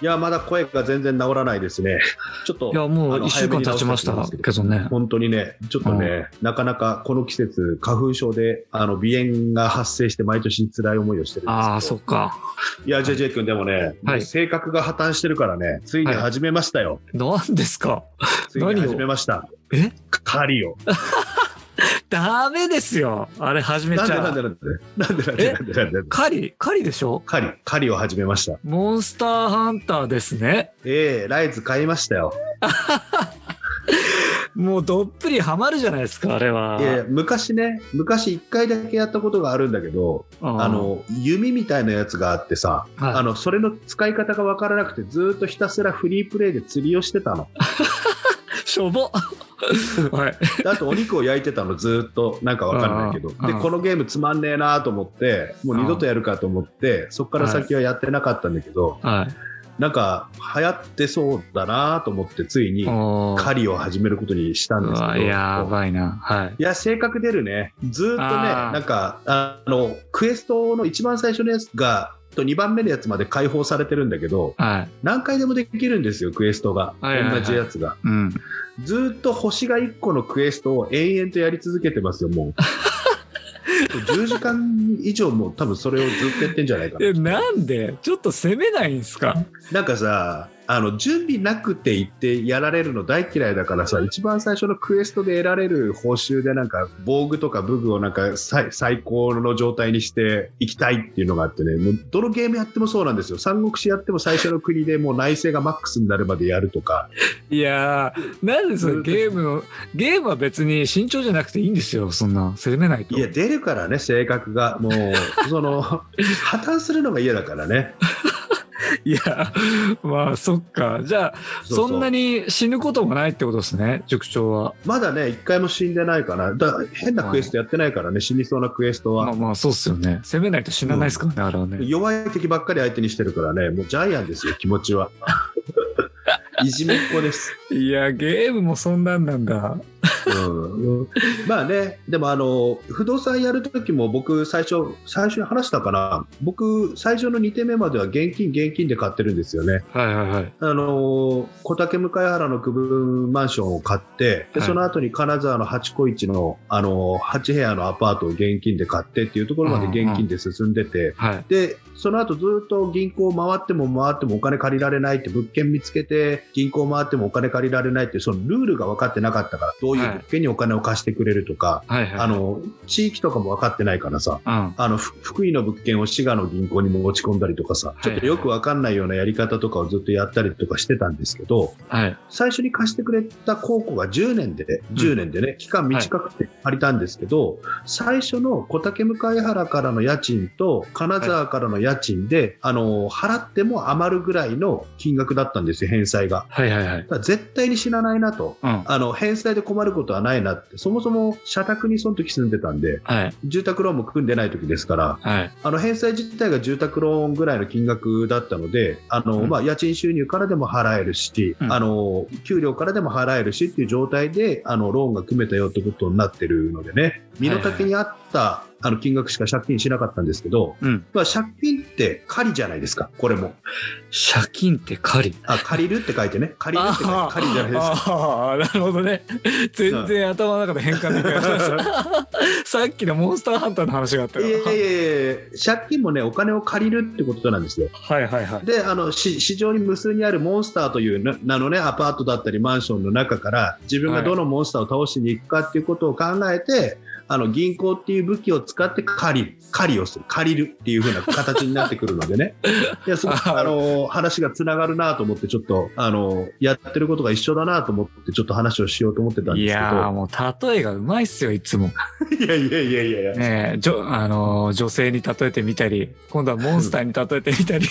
いやまだ声が全然治らないですね。ちょっといやもうあの1週間経ちましたけど。ね。本当にね、ちょっとね、なかなかこの季節、花粉症で、あの、鼻炎が発生して毎年辛い思いをしてるんです。ああそっか。いや、JJ 君でもね、もう性格が破綻してるからね、ついに始めましたよ。何ですか？ついに始めました。え？狩りを。ダメですよ。あれ始めなんちゃう。でなんでなんでなんで？なんでなんでなんでなんで？狩り？狩りでしょ？狩り、狩りを始めました。モンスターハンターですね。ええライズ買いましたよ。もうどっぷりハマるじゃないですかあれは。いや昔ね、昔一回だけやったことがあるんだけど、うんあの、弓みたいなやつがあってさ、はい。あの、それの使い方がわからなくて、ずーっとひたすらフリープレイで釣りをしてたの。しょぼ。はい。であとお肉を焼いてたのずーっとなんかわかんないけど。でこのゲームつまんねえなと思ってもう二度とやるかと思ってそこから先はやってなかったんだけどはいなんか流行ってそうだなと思ってついに狩りを始めることにしたんうですけど。わやばいな。はい。いや性格出るね。ずーっとねなんかあのクエストの一番最初のやつがと2番目のやつまで解放されてるんだけどはい。何回でもできるんですよクエストが。はいはいはい。同じやつが。うん。ずーっと星が1個のクエストを延々とやり続けてますよ、もう。10時間以上も多分それをずっとやってんじゃないかな。えなんで？ちょっと攻めないんすか？なんかさ、あの、準備なくて行ってやられるの大嫌いだからさ、一番最初のクエストで得られる報酬でなんか、防具とか武具をなんか最最高の状態にしていきたいっていうのがあってね、もうどのゲームやってもそうなんですよ。三国志やっても最初の国でもう内政がマックスになるまでやるとか、いやーなんでそれゲームのゲームは別に慎重じゃなくていいんですよそんな攻めないといや、出るからね、性格が。もう、その、破綻するのが嫌だからね。いやまあそっかじゃあそんなに死ぬこともないってことですね塾長はまだね、一回も死んでないかな。だ変なクエストやってないからね、死にそうなクエストは。まあまあそうっすよね攻めないと死なないですからね、あれはね弱い敵ばっかり相手にしてるからね、もうジャイアンですよ、気持ちは。いじめっ子です。いやゲームもそんなんなんだうんうんまあね、でもあの、不動産やるときも僕最初、最初に話したかな。僕、最初の2手目までは現金、現金で買ってるんですよね。はいはいはいあの小竹向原の区分マンションを買って、ではいその後に金沢の八個市の、あの8部屋のアパートを現金で買ってっていうところまで現金で進んでて、はいで、その後ずっと銀行回っても回ってもお金借りられないって物件見つけて、銀行回ってもお金借りられないって、そのルールが分かってなかったから、どういう物件にお金を貸してくれるとか、はいはい。あの、地域とかも分かってないからさ、うん。あの、ふ福井の物件を滋賀の銀行に持ち込んだりとかさ、ちょっとよくわかんないようなやり方とかをずっとやったりとかしてたんですけど、はい。最初に貸してくれた高校が10年で、10年でね、期間短くて借りたんですけど、最初の小竹向原からの家賃と金沢からの家賃で、あの、払っても余るぐらいの金額だったんですよ、返済が。はいはいはい。だから絶対に死なないなと。うん。あの、返済で困ることはないなって、そもそも社宅にその時住んでたんで、はい。住宅ローンも組んでない時ですから、はい。あの返済自体が住宅ローンぐらいの金額だったので、あのうん。まあ、家賃収入からでも払えるし、うん。あの給料からでも払えるしっていう状態であのローンが組めたよってことになってるのでね、身の丈に合った、あの金額しか借金しなかったんですけど、うん。まあ、借金って借りじゃないですか、これも。借金って狩り。あ借りるって書いてね、借りるって書いて借りじゃないですか。ああなるほどね。全然頭の中で変換できなかったですさっきのモンスターハンターの話があったよ。いやいやいや借金もね、お金を借りるってことなんですよ。はいはいはい。であのし市場に無数にあるモンスターというな名の、ね、アパートだったりマンションの中から自分がどのモンスターを倒しに行くかっていうことを考えて、あの銀行っていう武器を使って借りる借りをする借りるっていう風な形になってくるのでね。いやすごくあの話がつながるなと思ってちょっとあのやってることが一緒だなと思ってちょっと話をしようと思ってたんいですけやーもう例えがうまいっすよいつも。ど いやいやいやいやいや、ねえじょあのー女性に例えてみたり今度はモンスターに例えてみたり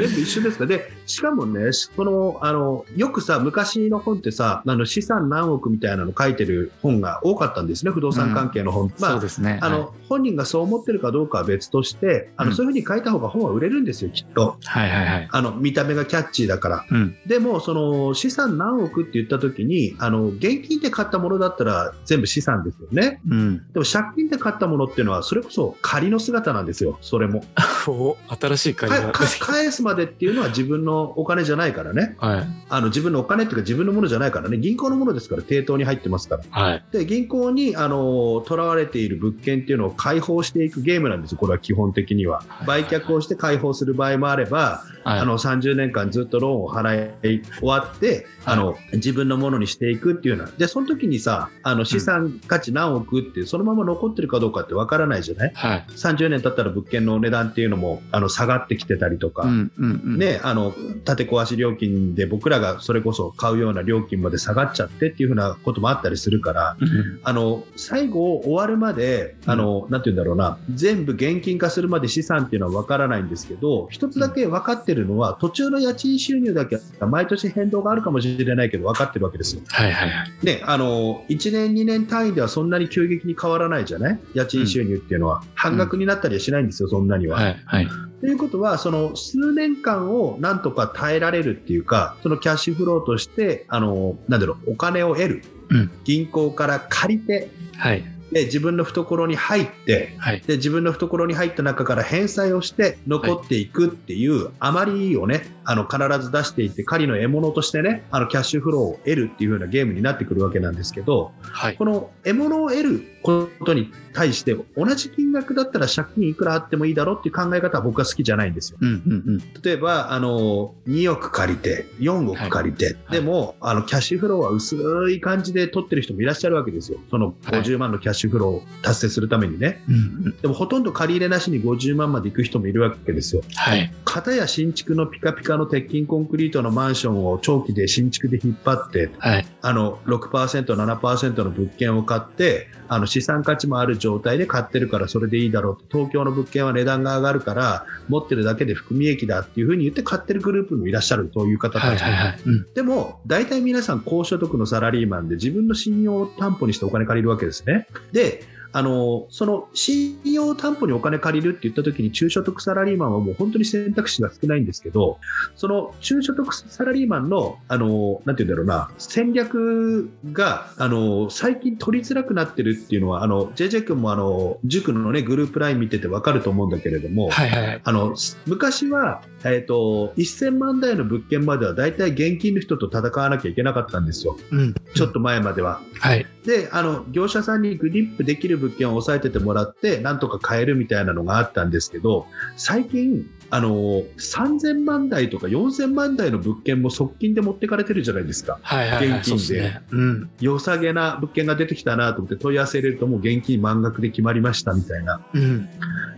全部一緒ですか？で、しかもね、この、あの、よくさ、昔の本ってさ、あの、資産何億みたいなの書いてる本が多かったんですね、不動産関係の本。まあそう、ですね。あの、本人がそう思ってるかどうかは別として、あの、うんそういうふうに書いた方が本は売れるんですよ、きっと。はいはいはい。あの、見た目がキャッチーだから。うん。でも、その、資産何億って言った時に、あの、現金で買ったものだったら全部資産ですよね。うん。でも、借金で買ったものっていうのは、それこそ仮の姿なんですよ、それも。お新しい返すまでっていうのは自分のお金じゃないからね。はい。あの、自分のお金っていうか自分のものじゃないからね。銀行のものですから、抵当に入ってますから。はい。で、銀行に、あの、囚われている物件っていうのを解放していくゲームなんですよ、これは基本的には。売却をして解放する場合もあれば、はい。あの、30年間ずっとローンを払い終わって、あの、自分のものにしていくっていうのは。で、その時にさ、あの、資産価値何億って、そのまま残ってるかどうかってわからないじゃない？はい。30年経ったら物件の値段っていうのもあの下がってきてたりとか、うんうんうん。ね、あの建て壊し料金で僕らがそれこそ買うような料金まで下がっちゃってっていうふうなこともあったりするから。うん。あの最後終わるまで、あの、なんて言うんだろうな、全部現金化するまで資産っていうのは分からないんですけど、一つだけ分かってるのは、途中の家賃収入だけは毎年変動があるかもしれないけど、分かってるわけですよ。はいはいはい。ね、あの、1年、2年単位ではそんなに急激に変わらないじゃない家賃収入っていうのは。半額になったりはしないんですよ、そんなには。はいはい。ということは、その数年間をなんとか耐えられるっていうか、そのキャッシュフローとして、あの、なんだろう、お金を得る。うん銀行から借りて、はい。で、自分の懐に入って、はい。で、自分の懐に入った中から返済をして残っていくっていう、余りをね、あの、必ず出していって、狩りの獲物としてね、あの、キャッシュフローを得るっていう風なゲームになってくるわけなんですけど、はい。この獲物を得ることに対して、同じ金額だったら借金いくらあってもいいだろうっていう考え方は僕は好きじゃないんですよ。うんうんうん。例えば、あの、2億借りて、4億借りて、いでも、あの、キャッシュフローは薄い感じで取ってる人もいらっしゃるわけですよ。そのはい50万のキャッシュフローを達成するためにね。うんうん。でも、ほとんど借り入れなしに50万まで行く人もいるわけですよ。はい。片や新築のピカピカの鉄筋コンクリートのマンションを長期で新築で引っ張って、はい。あの、6%、7%の物件を買って、あの、資産価値もある状態で買ってるからそれでいいだろうと。東京の物件は値段が上がるから、持ってるだけで含み益だっていうふうに言って買ってるグループもいらっしゃる、そういう方たちも。はいはいはい。うん。でも、大体皆さん高所得のサラリーマンで自分の信用を担保にしてお金借りるわけですね。で、あの、その信用担保にお金借りるって言った時に中所得サラリーマンはもう本当に選択肢が少ないんですけど、その中所得サラリーマンの、あの、なんて言うんだろうな、戦略が、あの、最近取りづらくなってるっていうのは、あの、JJ 君もあの、塾のね、グループライン見ててわかると思うんだけれども、はいはいはい。あの、昔は、えっ、と、1000万台の物件までは大体現金の人と戦わなきゃいけなかったんですよ。うん。ちょっと前までは。はい。で、あの、業者さんにグリップできる物件を押さえててもらって、なんとか買えるみたいなのがあったんですけど、最近、あの、3000万台とか4000万台の物件も側近で持ってかれてるじゃないですか。はいはいはい。現金でそうね。うん。良さげな物件が出てきたなと思って問い合わせ入れるともう現金満額で決まりましたみたいな。うん。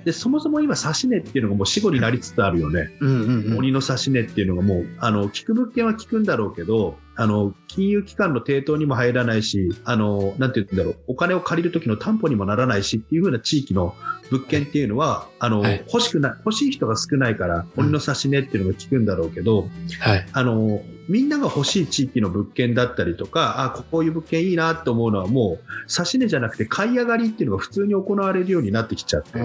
で、そもそも今、指し値っていうのがもう死後になりつつあるよね。うんうんうん。鬼の指し値っていうのがもう、あの、聞く物件は聞くんだろうけど、あの、金融機関の抵当にも入らないし、あの、なんて言うんだろう、お金を借りる時の担保にもならないしっていう風な地域の物件っていうのは、あの、はい欲しくない、欲しい人が少ないから、鬼の指し値っていうのが聞くんだろうけど、はい。あの、みんなが欲しい地域の物件だったりとか、あ、こういう物件いいなと思うのはもう、指し値じゃなくて買い上がりっていうのが普通に行われるようになってきちゃって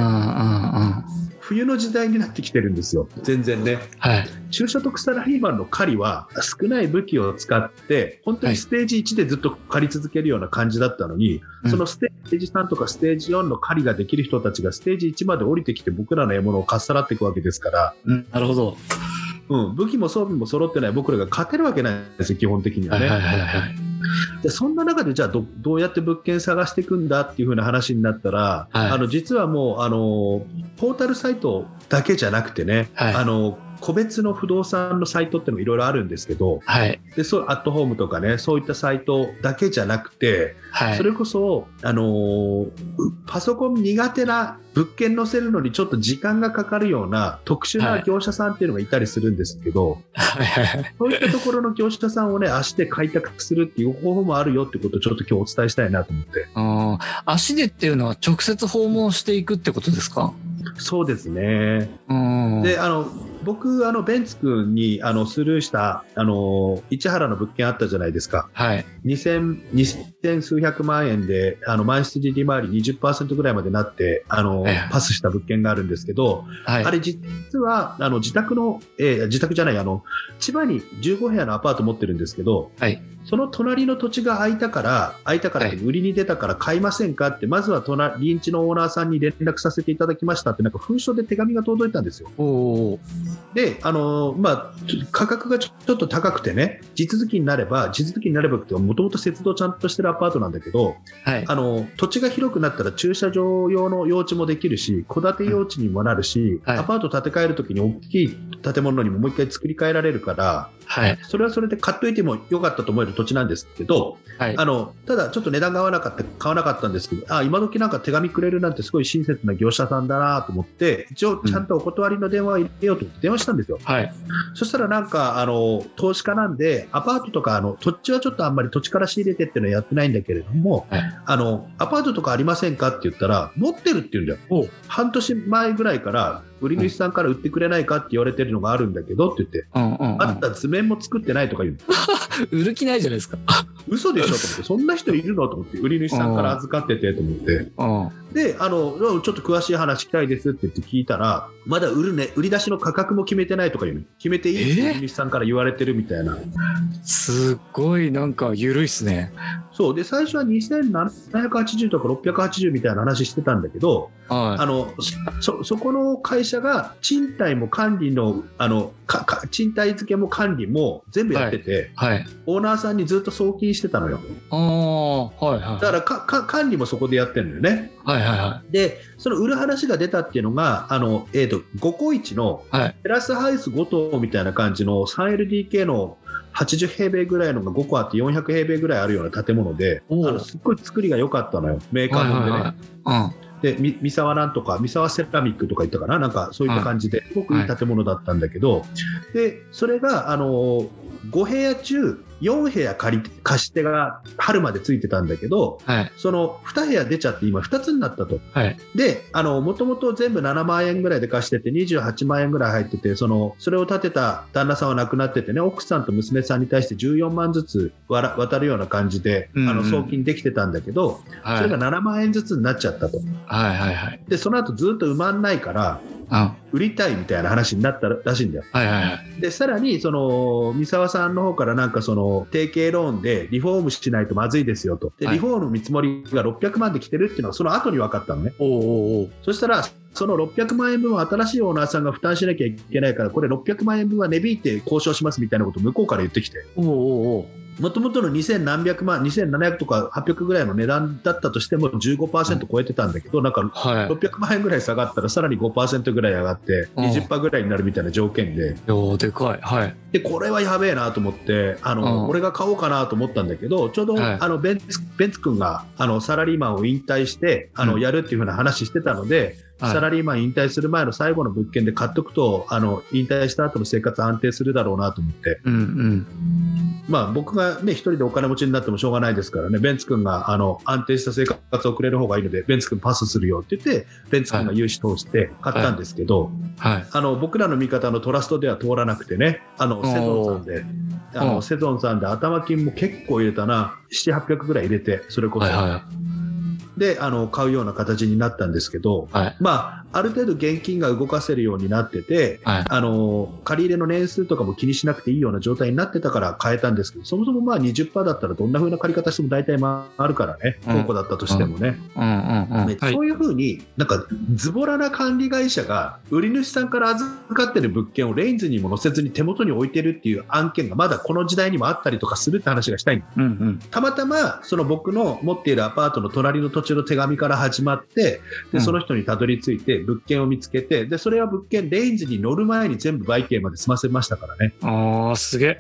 冬の時代になってきてるんですよ。全然ね。はい。中所得サラリーマンの狩りは少ない武器を使って、本当にステージ1でずっと狩り続けるような感じだったのに、うんそのステージ3とかステージ4の狩りができる人たちがステージ1まで降りてきて僕らの獲物をかっさらっていくわけですから、うん。なるほど。うん、武器も装備も揃ってない僕らが勝てるわけないんですよ、基本的にはね。はいはいはいはい。でそんな中でじゃあどどうやって物件探していくんだっていう風な話になったら、はいあの実はもうあのポータルサイトだけじゃなくてね、はいあの個別の不動産のサイトってのもいろいろあるんですけどはい。でそうアットホームとかねそういったサイトだけじゃなくて、はい。それこそ、あのーパソコン苦手な物件載せるのにちょっと時間がかかるような特殊はない業者さんっていうのがいたりするんですけど、はい。そういったところの業者さんをね、足で開拓するっていう方法もあるよってことをちょっと今日お伝えしたいなと思って。うん足でっていうのは直接訪問していくってことですか？そうですね。うん。で、あの、僕、あの、ベンツ君に、あの、スルーした、あの、市原の物件あったじゃないですか。はい。2000、2000数百万円で、あの、満室利回り20%ぐらいまでなって、あのええ、パスした物件があるんですけど、はい。あれ実は、あの、自宅の、えー自宅じゃない、あの、千葉に15部屋のアパート持ってるんですけど、はい。その隣の土地が空いたから、空いたから売りに出たから買いませんかって、まずは隣、隣地のオーナーさんに連絡させていただきましたって、なんか封書で手紙が届いたんですよ。で、あのーまあ、価格がちょちょっと高くてね、地続きになれば、地続きになればって、もともと節度ちゃんとしてるアパートなんだけど、はい。あの、土地が広くなったら駐車場用の用地もできるし、戸建て用地にもなるし、はいアパート建て替えるときに大きい建物にももう一回作り変えられるから、はい。それはそれで買っといてもよかったと思える土地なんですけど、はい。あの、ただちょっと値段が合わなかった、買わなかったんですけど、あ、今時なんか手紙くれるなんてすごい親切な業者さんだなと思って、一応ちゃんとお断りの電話を入れようと思って電話したんですよ。はい。そしたらなんか、あの、投資家なんで、アパートとか、あの、土地はちょっとあんまり土地から仕入れてっていうのはやってないんだけれども、はいあの、アパートとかありませんかって言ったら、持ってるって言うんだよ。お半年前ぐらいから、売り主さんから売ってくれないかって言われてるのがあるんだけどって言って、うんうんうん。あった図面も作ってないとか言う。売る気ないじゃないですか。嘘でしょと思って、そんな人いるのと思って、売り主さんから預かっててと思って。うん。で、あの、ちょっと詳しい話聞きたいですって言って聞いたら、まだ売るね、売り出しの価格も決めてないとか言うの。決めていいってえ売り主さんから言われてるみたいな。すっごいなんか緩いっすね。そう。で、最初は2780とか680みたいな話してたんだけど、はあの、そ、そこの会社が賃貸も管理の、あの、か、か賃貸付けも管理も全部やってて、い。はい。オーナーさんにずっと送金してたのよ。ああ、はいはい。だからか、か、管理もそこでやってるのよね。はいはいはで、その売る話が出たっていうのが、あの、えっ、と、5個1のい。はい。テラスハウス5棟みたいな感じの 3LDK の80平米ぐらいのが5個あって400平米ぐらいあるような建物で、あのすっごい作りが良かったのよ、メーカはいーもんでね。はいはい。で、み三沢なんとか、三沢セラミックとか言ったかな、なんかそういった感じで、すごくいい建物だったんだけど、で、それが、あの、5部屋中、4部屋借りて、貸し手が春までついてたんだけど、うん。はい。その2部屋出ちゃって今2つになったと。はい。で、あの、もともと全部7万円ぐらいで貸してて、28万円ぐらい入ってて、その、それを建てた旦那さんは亡くなっててね、奥さんと娘さんに対して14万ずつわら渡るような感じで、うんうんあの、送金できてたんだけど、はい。それが7万円ずつになっちゃったと。はいはいはい。で、その後ずっと埋まんないから、売りたいみたいな話になったらしいんだよ。いはいはい。で、さらに、その、三沢さんの方からなんかその、提携ローンでリフォームしないとまずいですよと。で、はいリフォーム見積もりが600万で来てるっていうのはその後に分かったのね。おうおうおう。そしたら、その600万円分は新しいオーナーさんが負担しなきゃいけないから、これ600万円分は値引いて交渉しますみたいなことを向こうから言ってきて。おうおうおう。もともとの2000何百万、2700とか800ぐらいの値段だったとしても15%超えてたんだけど、なんかはい。600万円ぐらい下がったらさらに5%ぐらい上がってうん20%ぐらいになるみたいな条件で、ようでかい。はい。で、これはやべえなと思って、あの、うん俺が買おうかなと思ったんだけど、ちょうど、はいあの、ベンツ、ベンツ君が、あの、サラリーマンを引退して、あの、うんやるっていうふうな話してたので、はい。サラリーマン引退する前の最後の物件で買っとくと、あの、引退した後の生活安定するだろうなと思って、うんうん。まあ僕がね、一人でお金持ちになってもしょうがないですからね、ベンツ君が、あの、安定した生活を送れる方がいいので、ベンツ君パスするよって言って、ベンツ君が融資通して買ったんですけど、はい。あの僕らの味方のトラストでは通らなくてね、あのセゾンさんで、あうんのセゾンさんで頭金も結構入れたな、7、800ぐらい入れて、それこそ、はいはであの買うような形になったんですけど、い。はい。まあ、ある程度現金が動かせるようになってて、はい。あの借り入れの年数とかも気にしなくていいような状態になってたから変えたんですけど、そもそもまあ20%だったらどんな風な借り方しても大体回るからね、うん倉庫だったとしてもね。うんうんうん。ねはい。そういうふうに、なんか、ズボラな管理会社が、売り主さんから預かってる物件をレインズにも載せずに手元に置いてるっていう案件がまだこの時代にもあったりとかするって話がしたいんうんうん。たまたま、その僕の持っているアパートの隣の土地の手紙から始まって、で、うんその人にたどり着いて、物件を見つけて、で、それは物件、レインズに乗る前に全部売券まで済ませましたからね。ああ、すげえ。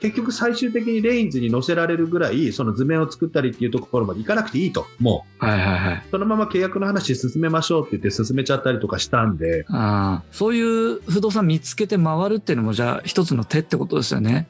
結局最終的にレインズに載せられるぐらい、その図面を作ったりっていうところまで行かなくていいと。もう、はいはいはい。そのまま契約の話進めましょうって言って進めちゃったりとかしたんで、ああ、そういう不動産見つけて回るっていうのもじゃあ一つの手ってことですよね。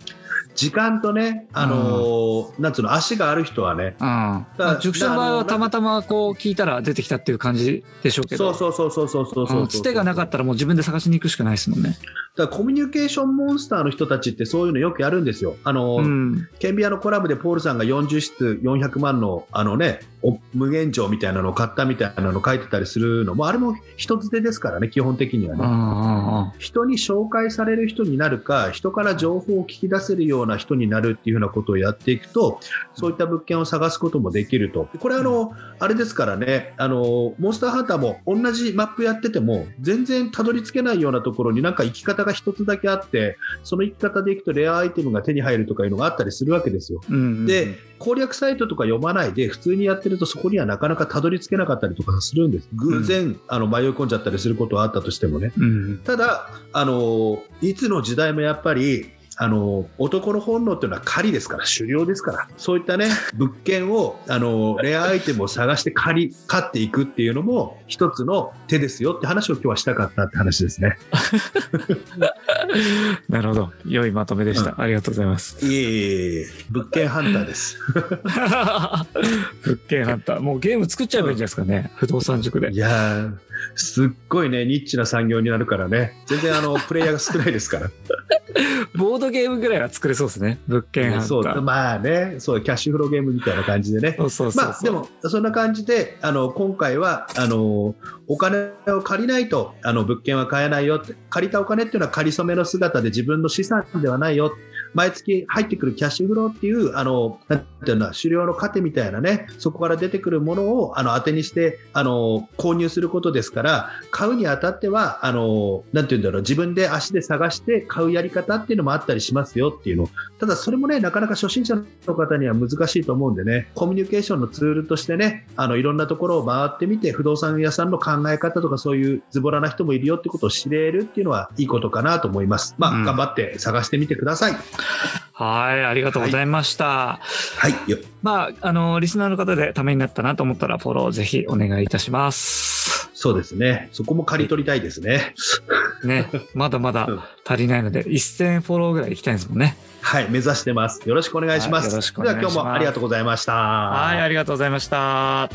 時間とね、あのーなんつうの、足がある人はね、うん。塾者の場合はたまたまこう聞いたら出てきたっていう感じでしょうけど。そうそうそうそうそうそうつてがなかったらもう自分で探しに行くしかないですもんね。だからコミュニケーションモンスターの人たちってそういうのよくやるんですよ。あの、うん。ケンビアのコラムでポールさんが40室400万のあのね、お無限城みたいなのを買ったみたいなのを書いてたりするのも、あれも人づてですからね、基本的にはね。人に紹介される人になるか、人から情報を聞き出せるような人になるっていうふうなことをやっていくと、そういった物件を探すこともできると。これあの、あれですからね、あの、モンスターハンターも同じマップやってても、全然たどり着けないようなところになんか行き方が一つだけあって、その行き方で行くとレアアイテムが手に入るとかいうのがあったりするわけですよ。うんうんで、攻略サイトとか読まないで、普通にやってるとそこにはなかなかたどり着けなかったりとかするんです。偶然、あの迷い込んじゃったりすることはあったとしてもね。うんただ、あのいつの時代もやっぱり、あの男の本能っていうのは狩りですから、狩猟ですから、そういったね、物件を、あのレアアイテムを探して狩り、飼っていくっていうのも、一つの手ですよって話を今日はしたかったって話ですね。なるほど。良いまとめでした。ありがとうございます。いえいえいえ、物件ハンターです。物件ハンター。もうゲーム作っちゃえばいいんじゃないですかね。不動産塾でい。やー、すっごいね、ニッチな産業になるからね、全然あの プレイヤーが少ないですから。ボードゲームぐらいは作れそうですね。物件ハンタそうー。まあね、そうキャッシュフローゲームみたいな感じでね。まあ、でも、そんな感じで、あの、今回は、あの、お金を借りないと、あの、物件は買えないよって、借りたお金っていうのは借り初めの姿で自分の資産ではないよ。毎月入ってくるキャッシュフローっていう、あの、なんていうの、狩猟の糧みたいなね、そこから出てくるものを、あの、当てにして、あの、購入することですから、買うにあたっては、あの、なんていうんだろう、自分で足で探して買うやり方っていうのもあったりしますよっていうのただそれもね、なかなか初心者の方には難しいと思うんでね、コミュニケーションのツールとしてね、あの、いろんなところを回ってみて、不動産屋さんの考え方とかそういうズボラな人もいるよってことを知れるっていうのはいいことかなと思います。まあ、うん頑張って探してみてください。はい、ありがとうございました。はい。よまあ、あの、リスナーの方でためになったなと思ったら、フォローぜひお願いいたします。そうですね。そこも刈り取りたいですね。ね、まだまだうん足りないので、1000フォローぐらい行きたいですもんね。はい。目指してます。よろしくお願いします。はいよろしくお願いしますでは今日もありがとうございました。はい、ありがとうございました。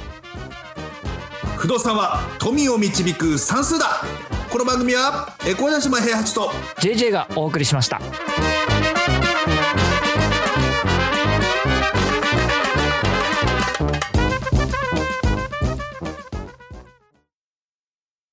不動産は富を導く算数だこの番組はえ小柳島平八と JJ がお送りしました。